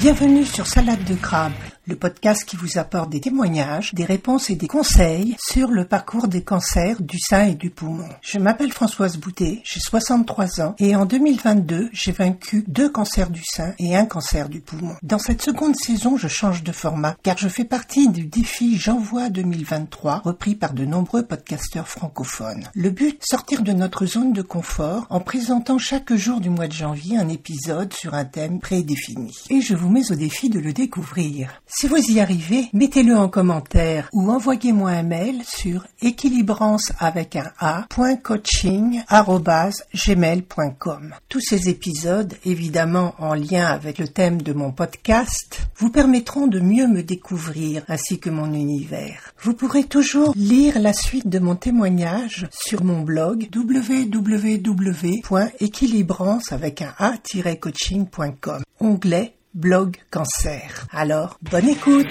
Bienvenue sur Salade de crabe, le podcast qui vous apporte des témoignages, des réponses et des conseils sur le parcours des cancers du sein et du poumon. Je m'appelle Françoise Boutet, j'ai 63 ans et en 2022, j'ai vaincu deux cancers du sein et un cancer du poumon. Dans cette seconde saison, je change de format car je fais partie du défi J'envoie 2023 repris par de nombreux podcasteurs francophones. Le but, sortir de notre zone de confort en présentant chaque jour du mois de janvier un épisode sur un thème prédéfini. Et je vous mets au défi de le découvrir. Si vous y arrivez, mettez-le en commentaire ou envoyez-moi un mail sur équilibrance avec un a.coaching.gmail.com. Tous ces épisodes, évidemment en lien avec le thème de mon podcast, vous permettront de mieux me découvrir ainsi que mon univers. Vous pourrez toujours lire la suite de mon témoignage sur mon blog www.équilibrance avec un a-coaching.com. Onglet blog cancer. Alors, bonne écoute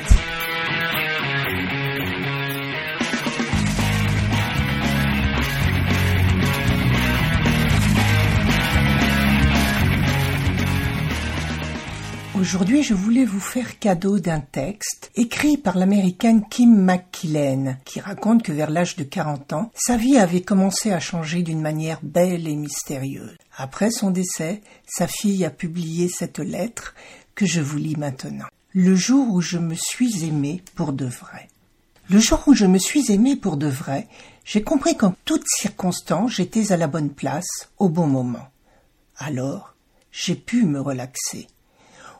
Aujourd'hui, je voulais vous faire cadeau d'un texte écrit par l'américaine Kim McKillen, qui raconte que vers l'âge de 40 ans, sa vie avait commencé à changer d'une manière belle et mystérieuse. Après son décès, sa fille a publié cette lettre que je vous lis maintenant. Le jour où je me suis aimé pour de vrai. Le jour où je me suis aimé pour de vrai, j'ai compris qu'en toutes circonstances j'étais à la bonne place, au bon moment. Alors, j'ai pu me relaxer.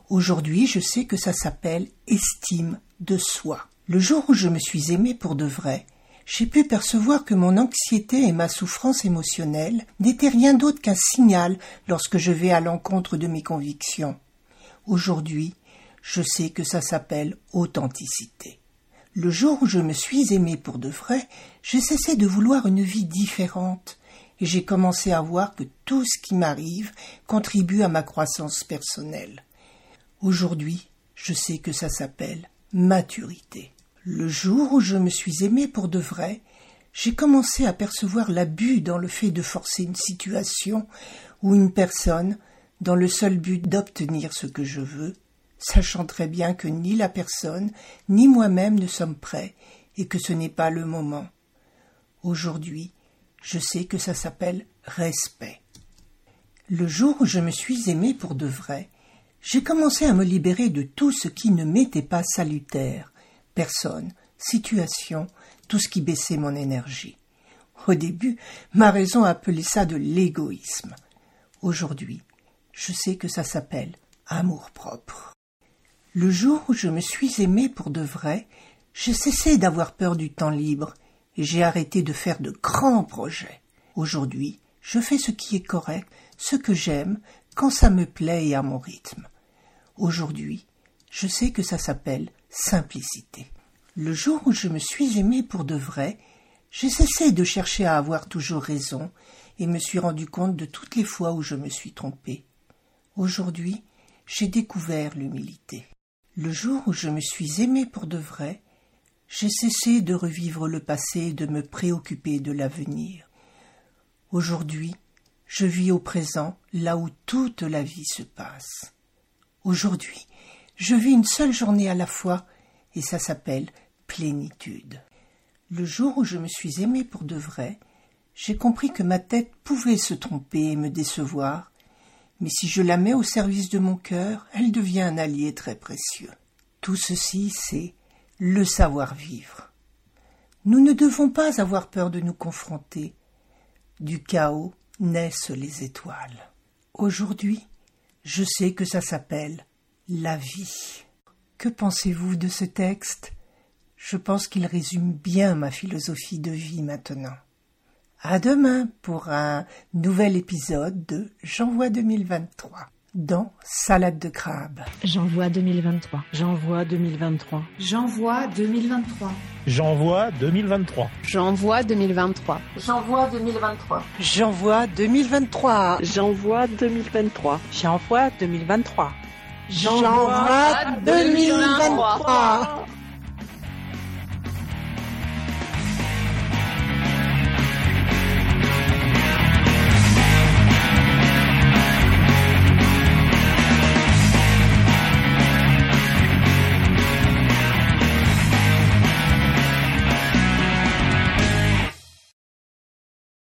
Aujourd'hui, je sais que ça s'appelle estime de soi. Le jour où je me suis aimé pour de vrai, j'ai pu percevoir que mon anxiété et ma souffrance émotionnelle n'étaient rien d'autre qu'un signal lorsque je vais à l'encontre de mes convictions. Aujourd'hui, je sais que ça s'appelle authenticité. Le jour où je me suis aimé pour de vrai, j'ai cessé de vouloir une vie différente, et j'ai commencé à voir que tout ce qui m'arrive contribue à ma croissance personnelle. Aujourd'hui, je sais que ça s'appelle maturité. Le jour où je me suis aimé pour de vrai, j'ai commencé à percevoir l'abus dans le fait de forcer une situation ou une personne dans le seul but d'obtenir ce que je veux, sachant très bien que ni la personne ni moi-même ne sommes prêts et que ce n'est pas le moment. Aujourd'hui, je sais que ça s'appelle respect. Le jour où je me suis aimé pour de vrai, j'ai commencé à me libérer de tout ce qui ne m'était pas salutaire, personne, situation, tout ce qui baissait mon énergie. Au début, ma raison appelait ça de l'égoïsme. Aujourd'hui, je sais que ça s'appelle amour-propre. Le jour où je me suis aimé pour de vrai, j'ai cessé d'avoir peur du temps libre et j'ai arrêté de faire de grands projets. Aujourd'hui, je fais ce qui est correct, ce que j'aime, quand ça me plaît et à mon rythme. Aujourd'hui, je sais que ça s'appelle simplicité. Le jour où je me suis aimé pour de vrai, j'ai cessé de chercher à avoir toujours raison et me suis rendu compte de toutes les fois où je me suis trompé. Aujourd'hui, j'ai découvert l'humilité. Le jour où je me suis aimé pour de vrai, j'ai cessé de revivre le passé et de me préoccuper de l'avenir. Aujourd'hui, je vis au présent là où toute la vie se passe. Aujourd'hui, je vis une seule journée à la fois, et ça s'appelle plénitude. Le jour où je me suis aimé pour de vrai, j'ai compris que ma tête pouvait se tromper et me décevoir, mais si je la mets au service de mon cœur, elle devient un allié très précieux. Tout ceci, c'est le savoir-vivre. Nous ne devons pas avoir peur de nous confronter. Du chaos naissent les étoiles. Aujourd'hui, je sais que ça s'appelle la vie. Que pensez-vous de ce texte? Je pense qu'il résume bien ma philosophie de vie maintenant. À demain pour un nouvel épisode de J'envoie 2023 dans Salade de crabe. J'envoie 2023. J'envoie 2023. J'envoie 2023. J'envoie 2023. J'envoie 2023. J'envoie 2023. J'envoie 2023. J'envoie 2023. J'envoie 2023. J'envoie 2023.